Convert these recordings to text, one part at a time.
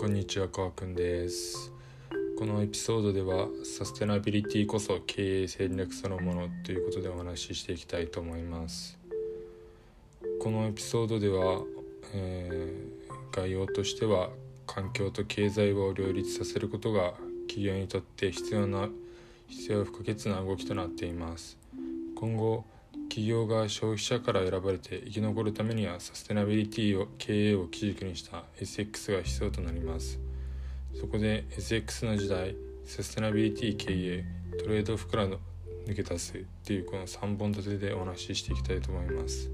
こんにちは、川くんです。このエピソードでは、サステナビリティこそ経営戦略そのものということでお話ししていきたいと思います。このエピソードでは、えー概要としては、環境と経済を両立させることが企業にとって必要な必要不可欠な動きとなっています。今後、企業が消費者から選ばれて生き残るためにはサステナビリティを経営を基軸にした SX が必要となります。そこで SX の時代サステナビリティ経営トレードオフからの抜け出すっていうこの3本立てでお話ししていきたいと思います。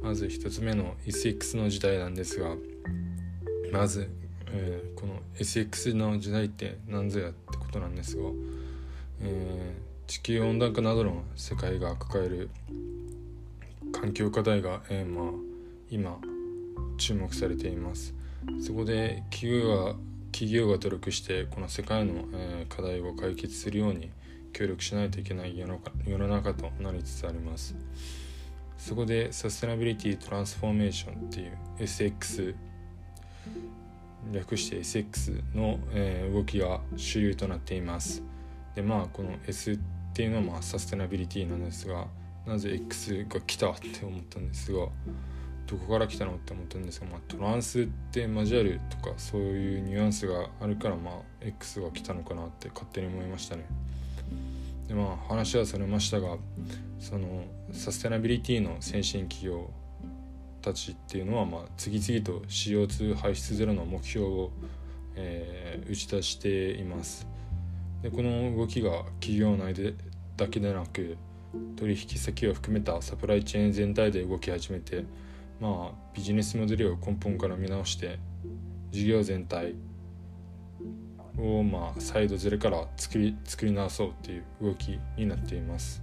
まず1つ目の SX の時代なんですがまず、えーこの SX の時代って何ぞやってことなんですが、えー地球温暖化などの世界が抱える環境課題が、えーまあ、今注目されています。そこで企業が企業が努力してこの世界の、えー課題を解決するように協力しないといけない世の中世の中となりつつあります。そこでサステナビリティトランスフォーメーションっていう SX 略して SX の、えー動きが主流となっています。でまあこの S っていうのはまあサステナビリティなんですがなぜ X が来たって思ったんですがどこから来たのって思ったんですが、まあ、トランスって交わるとかそういうニュアンスがあるからまあ X が来たのかなって勝手に思いましたね。でまあ話はされましたがそのサステナビリティの先進企業たちっていうのはまあ次々と CO2 排出ゼロの目標を、えー打ち出しています。でこの動きが企業内でだけでなく取引先を含めたサプライチェーン全体で動き始めてまあビジネスモデルを根本から見直して事業全体をまあ再度ゼロから作り作り直そうっていう動きになっています。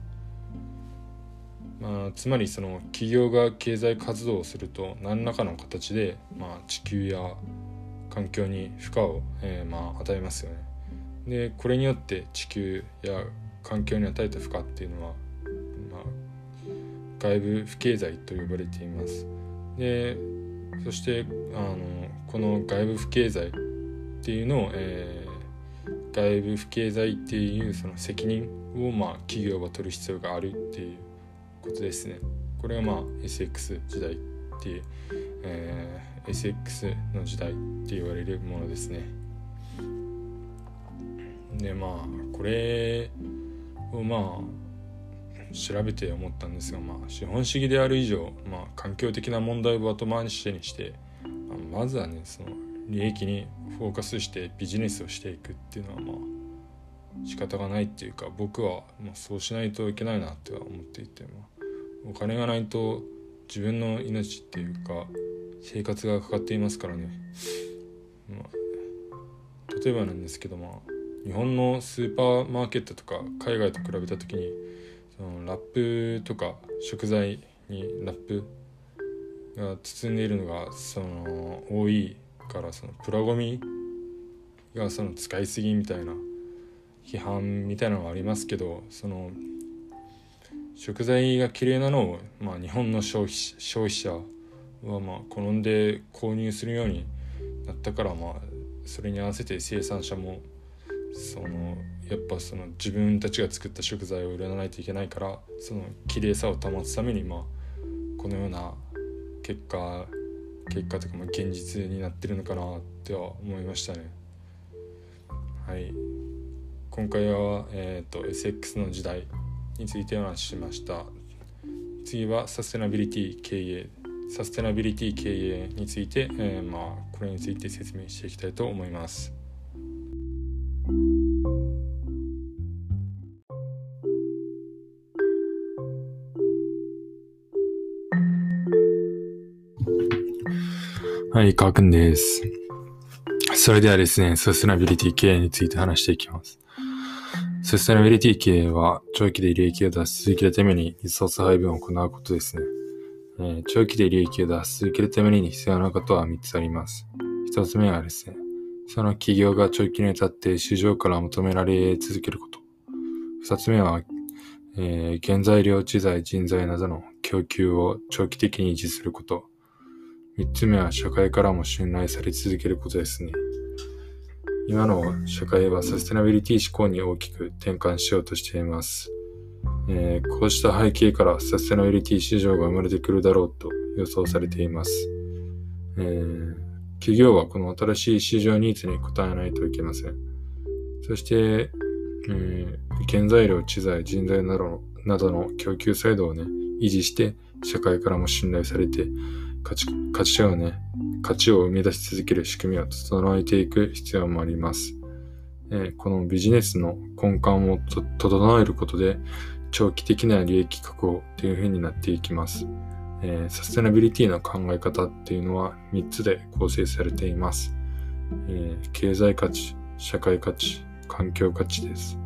まあ、つまりその企業が経済活動をすると何らかの形で、まあ、地球や環境に負荷を、えーまあ、与えますよね。でこれによって地球や環境に与えた負荷っていうのは、まあ、外部不経済と呼ばれています。でそしてあのこの外部不経済っていうのを、えー外部不経済っていうその責任を、まあ、企業が取る必要があるっていうことですね。これがまあ SX 時代って、えー SX の時代って言われるものですね。でまあこれをまあ調べて思ったんですが、まあ、資本主義である以上、まあ、環境的な問題を後回しにして、まあまずはねその利益にフォーカスしてビジネスをしていくっていうのはまあ仕方がないっていうか僕はまあそうしないといけないなっては思っていて、まあ、お金がないと自分の命っていうか生活がかかっていますからね、まあ、例えばなんですけどまあ日本のスーパーマーケットとか海外と比べた時にそのラップとか食材にラップが包んでいるのがその多いからそのプラゴミがその使いすぎみたいな批判みたいなのはありますけどその食材が綺麗なのを、まあ、日本の消費消費者はまあ好んで購入するようになったからまあそれに合わせて生産者もそのやっぱその自分たちが作った食材を売らないといけないからその綺麗さを保つためにまあこのような結果結果とかまあ現実になってるのかなっては思いましたね。はい今回は、えー、と SX の時代についてお話ししました次はサステナビリティ経営サステナビリティ経営について、えーまあこれについて説明していきたいと思います。はい、かーくんです。それではですね、サステナビリティ経営について話していきます。サステナビリティ経営は長期で利益を出し続けるためにリソース配分を行うことですね。えー長期で利益を出し続けるために必要なことは3つあります。1つ目はですね、その企業が長期にわたって市場から求められ続けること。2つ目は、えー原材料、知財、人材などの供給を長期的に維持すること。3つ目は社会からも信頼され続けることですね。今の社会はサステナビリティ思考に大きく転換しようとしています。えー、こうした背景からサステナビリティ市場が生まれてくるだろうと予想されています。えー、企業はこの新しい市場ニーズに応えないといけません。そして、えー、原材料、知財、人材などなどの供給サイドをね、維持して社会からも信頼されて価値価値をね、価値を生み出し続ける仕組みを整えていく必要もあります。え、このビジネスの根幹を整えることで長期的な利益確保という風になっていきます。え、サステナビリティの考え方っていうのは3つで構成されています。え、経済価値、社会価値、環境価値です。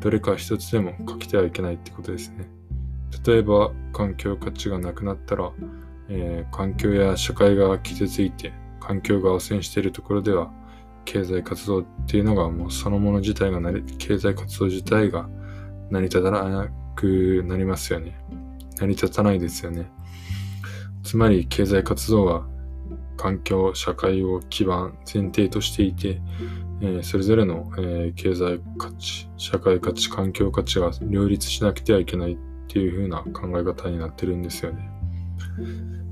どれか一つでも欠けてはいけないってことですね。例えば、環境価値がなくなったら、えー、環境や社会が傷ついて、環境が汚染しているところでは、経済活動っていうのがもうそのもの自体がなり、経済活動自体が成り立たなくなりますよね。成り立たないですよね。つまり経済活動は環境、社会を基盤、前提としていて、えー、それぞれの、えー、経済価値、社会価値、環境価値が両立しなくてはいけないっていう風な考え方になってるんですよね。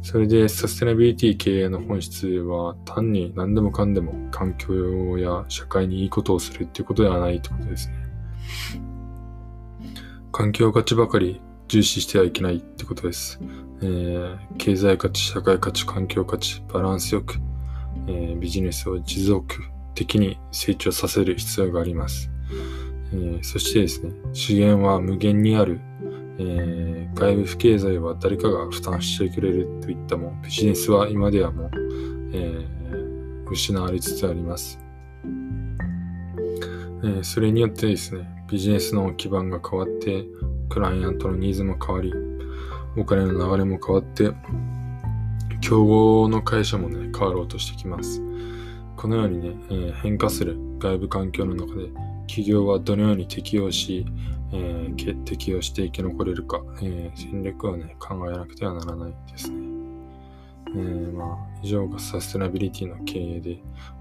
それでサステナビリティ経営の本質は単に何でもかんでも環境や社会にいいことをするっていうことではないってことですね。環境価値ばかり重視してはいけないってことです。えー、経済価値、社会価値、環境価値、バランスよく、えー、ビジネスを持続的に成長させる必要があります。えー、そしてですね、資源は無限にある、えー、外部不経済は誰かが負担してくれるといったもビジネスは今ではもう、えー、失われつつあります。えー、それによってですね、ビジネスの基盤が変わって、クライアントのニーズも変わり、お金の流れも変わって、競合の会社もね、変わろうとしてきます。このようにね、え、変化する外部環境の中で、企業はどのように適応し、えー、適応して生き残れるか、えー、戦略をね、考えなくてはならないですね。えー、まあ、以上がサステナビリティの経営で、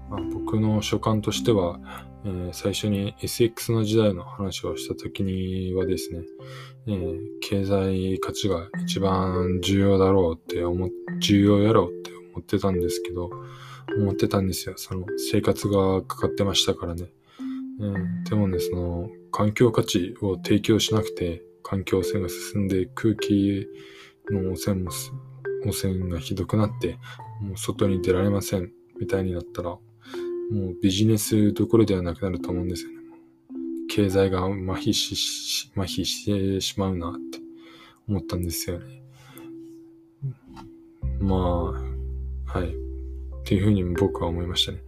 まあ、僕の所感としては、えー、最初に SX の時代の話をした時にはですね、えー、経済価値が一番重要だろうって思、重要やろうって思ってたんですけど、思ってたんですよ。その生活がかかってましたからね。うん、でもね、その環境価値を提供しなくて、環境汚染が進んで空気の汚染も、汚染がひどくなって、もう外に出られませんみたいになったら、もうビジネスどころではなくなると思うんですよね。経済が麻痺し、麻痺してしまうなって思ったんですよね。まあ、はい。っていうふうに僕は思いましたね。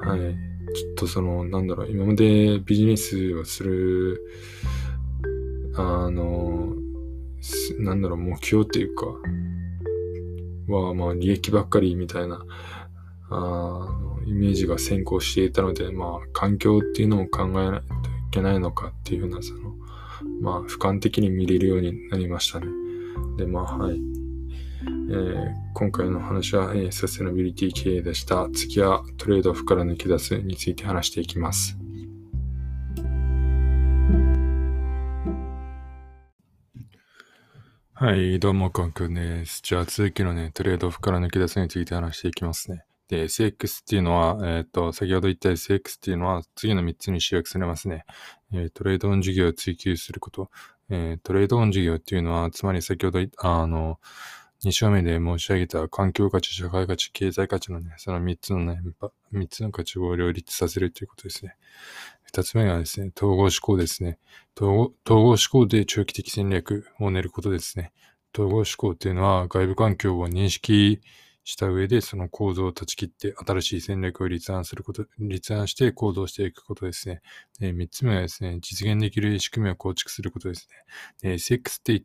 はい。ちょっとその、なんだろう、今までビジネスをする、あの、なんだろう、目標っていうか、は、まあ、利益ばっかりみたいな、あイメージが先行していたので、まあ、環境っていうのも考えないといけないのかっていうふうな、その、まあ、俯瞰的に見れるようになりましたね。で、まあ、はい。えー、今回の話は、えー、サステナビリティ経営でした。次はトレードオフから抜け出すについて話していきます。はい、どうも、コンくんです。じゃあ続きのね、トレードオフから抜け出すについて話していきますね。で、SX っていうのは、えっ、ー、と、先ほど言った SX っていうのは、次の3つに集約されますね。えー、トレードオン事業を追求すること。えー、トレードオン事業っていうのは、つまり先ほど、あの、2章目で申し上げた環境価値、社会価値、経済価値のね、その3つのね、3つの価値を両立させるということですね。2つ目がですね、統合思考ですね。統合統合思考で長期的戦略を練ることですね。統合思考っていうのは外部環境を認識した上で、その構造を断ち切って、新しい戦略を立案すること、立案して行動していくことですね。で、3つ目はですね、実現できる仕組みを構築することですね。SX って、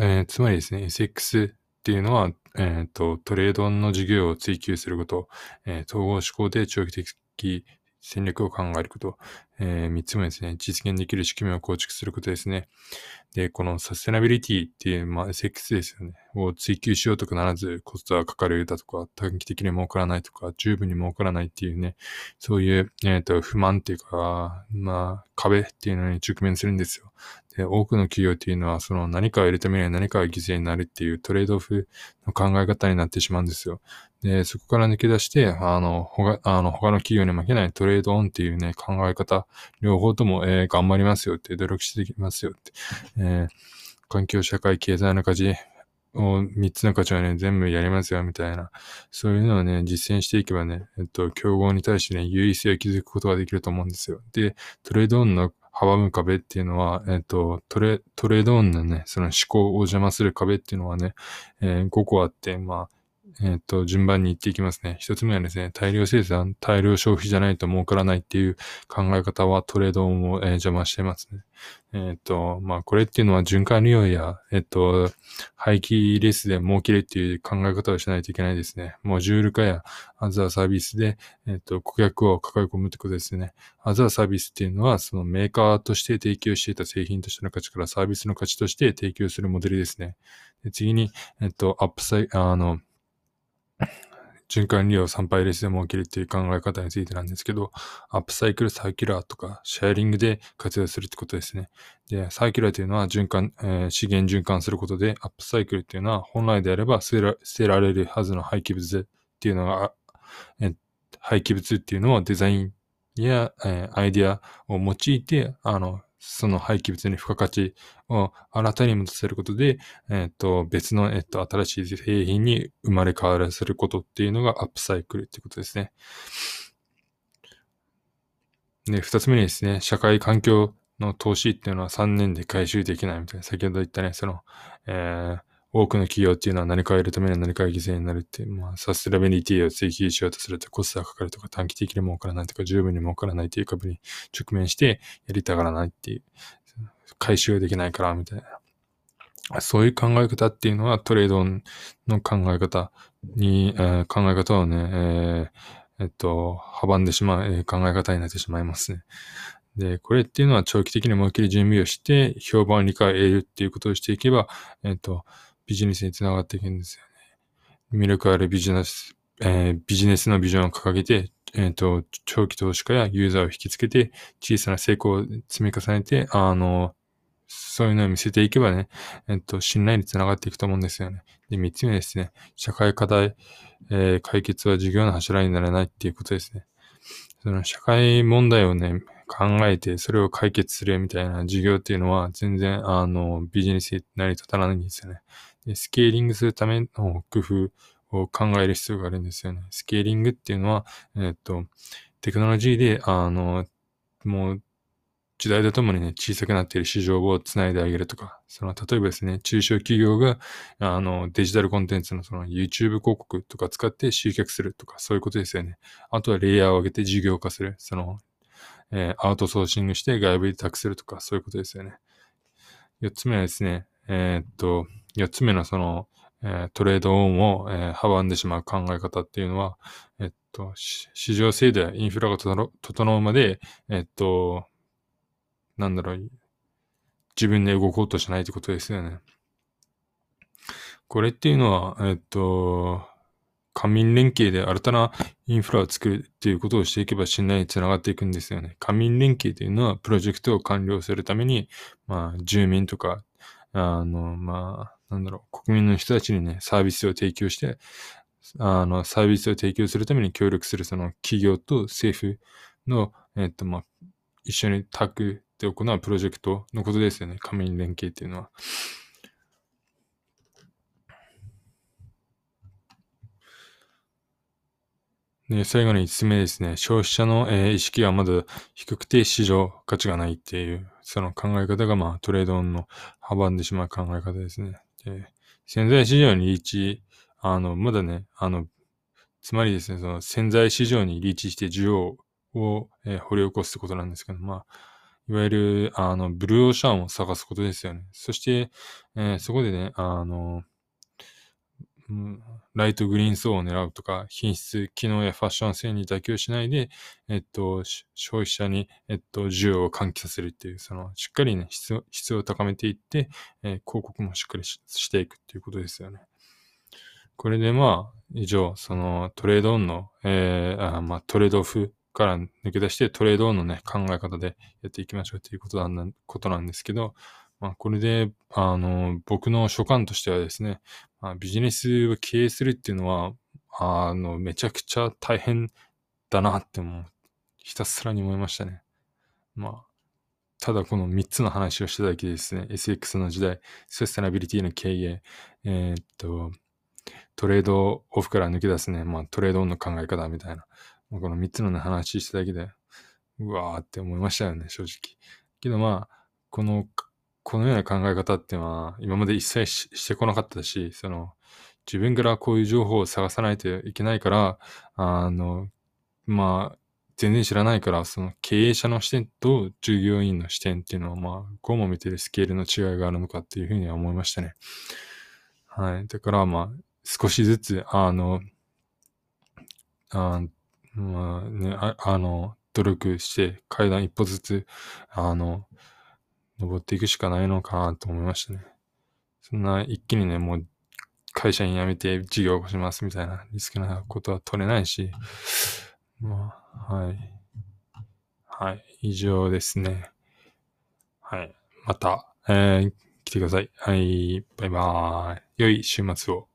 えー、つまりですね、SX っていうのは、えっ、ー、と、トレードの事業を追求すること、えー、統合思考で長期的戦略を考えること、えー、3つもですね、実現できる仕組みを構築することですね。で、このサステナビリティっていう、まあ、SX ですよね。を追求しようとかならず、コストはかかるだとか、短期的に儲からないとか、十分に儲からないっていうね、そういう、えっ、ー、と、不満っていうか、まあ、壁っていうのに直面するんですよ。で、多くの企業っていうのは、その何かを得るためには何かが犠牲になるっていうトレードオフの考え方になってしまうんですよ。で、そこから抜け出して、あの、他あの他の企業に負けないトレードオンっていうね、考え方、両方とも、えー、頑張りますよって、努力していきますよって、えー、環境、社会、経済の価値を、三つの価値をね、全部やりますよ、みたいな。そういうのをね、実践していけばね、えっと、競合に対してね、優位性を築くことができると思うんですよ。で、トレードオンの阻む壁っていうのは、えっ、と、トレ、トレードオンのね、その思考を邪魔する壁っていうのはね、えー、5個あって、まあ、えっ、と、順番に言っていきますね。一つ目はですね、大量生産、大量消費じゃないと儲からないっていう考え方はトレードを、えー、邪魔してますね。えっ、ー、と、まあ、これっていうのは循環利用や、えっ、と、廃棄レスで儲けるっていう考え方をしないといけないですね。モジュール化や as a service で、えっ、と、顧客を抱え込むってことですね。 as a service っていうのは、そのメーカーとして提供していた製品としての価値からサービスの価値として提供するモデルですね。で次に、えっ、と、アップサイ、あの、循環利用産廃レスで儲けるっていう考え方についてなんですけど、アップサイクルサーキュラーとかシェアリングで活用するってことですね。で、サーキュラーというのは循環、えー、資源循環することで、アップサイクルっていうのは本来であれば捨てら捨てられるはずの廃棄物っていうのが、え廃棄物っていうのをデザインや、えー、アイディアを用いて、あの、その廃棄物に付加価値を新たに持たせることで、えっ、と、別の、えっ、と、新しい製品に生まれ変わらせることっていうのがアップサイクルってことですね。で、二つ目にですね、社会環境の投資っていうのは3年で回収できないみたいな、先ほど言ったね、その、えー、多くの企業っていうのは何かを得るためには何かが犠牲になるっていう、まあ、サステナビリティを追求しようとするとコストがかかるとか短期的に儲からないとか十分に儲からないっていう株に直面してやりたがらないっていう、回収できないからみたいな。そういう考え方っていうのはトレードの考え方に、えー、考え方をね、えー、えっと、阻んでしまう、えー、考え方になってしまいますね。で、これっていうのは長期的に儲ける準備をして、評判理解を得るっていうことをしていけば、えっと、ビジネスにつながっていくんですよね。魅力あるビジネス、えー、ビジネスのビジョンを掲げて、えっ、ー、と、長期投資家やユーザーを引きつけて、小さな成功を積み重ねて、あの、そういうのを見せていけばね、えっ、ー、と、信頼につながっていくと思うんですよね。で、三つ目ですね。社会課題、えー、解決は事業の柱にならないっていうことですね。その社会問題をね、考えて、それを解決するみたいな事業っていうのは、全然、あの、ビジネスに成り立たないんですよね。スケーリングするための工夫を考える必要があるんですよね。スケーリングっていうのは、えっと、テクノロジーで、あの、もう、時代とともにね、小さくなっている市場をつないであげるとか、その、例えばですね、中小企業が、あの、デジタルコンテンツのその YouTube 広告とか使って集客するとか、そういうことですよね。あとはレイヤーを上げて事業化する。その、えー、アウトソーシングして外部委託するとか、そういうことですよね。四つ目はですね、えー、っと、四つ目のその、えー、トレードオンを、えー、阻んでしまう考え方っていうのは、えっと、市場制度やインフラが整うまで、えっと、なんだろう、自分で動こうとしないってことですよね。これっていうのは、えっと、官民連携で新たなインフラを作るっていうことをしていけば信頼につながっていくんですよね。官民連携というのはプロジェクトを完了するために、まあ、住民とかあの、まあ、なんだろう、国民の人たちにね、サービスを提供して、あの、サービスを提供するために協力するその企業と政府の、えっと、まあ、一緒にタッグで行うプロジェクトのことですよね。官民連携っていうのは。で、最後に5つ目ですね。消費者の、えー、意識はまだ低くて市場価値がないっていう、その考え方が、まあ、トレードオンの阻んでしまう考え方ですね。で、潜在市場にリーチ、あの、まだね、あの、つまりですね、その潜在市場にリーチして需要を、えー、掘り起こすってことなんですけど、まあ、いわゆる、あの、ブルーオーシャンを探すことですよね。そして、えー、そこでね、あの、ライトグリーン層を狙うとか、品質、機能やファッション性に妥協しないで、えっと、消費者に、えっと、需要を喚起させるっていう、その、しっかりね、質質を高めていって、えー、広告もしっかりしていくっていうことですよね。これでまあ、以上、そのトレードオンの、えー、あまあ、トレードオフから抜け出してトレードオンのね、考え方でやっていきましょうということなんことなんですけど、まあ、これで、あの、僕の所感としてはですね、まあ、ビジネスを経営するっていうのは、あの、めちゃくちゃ大変だなってもう、ひたすらに思いましたね。まあ、ただこの3つの話をしただけですね、SX の時代、サステナビリティの経営、えー、っと、トレードオフから抜け出すね、まあトレードオンの考え方みたいな、まあ、この3つの、ね、話しただけで、うわーって思いましたよね、正直。けどまあ、このこのような考え方っていうのは今まで一切してこなかったし、その自分からこういう情報を探さないといけないから、あの、まあ、全然知らないから、その経営者の視点と従業員の視点っていうのは、まあ、こうも見てるスケールの違いがあるのかっていうふうには思いましたね。はい。だから、まあ、少しずつ、あの、あまあね、ああの、努力して階段一歩ずつ、あの、登っていくしかないのかなと思いましたね。そんな一気にね、もう会社に辞めて事業を起こしますみたいなリスクなことは取れないし、まあ、はい。はい、以上ですね。はい。また、えー、来てください。はい、バイバーイ。良い週末を。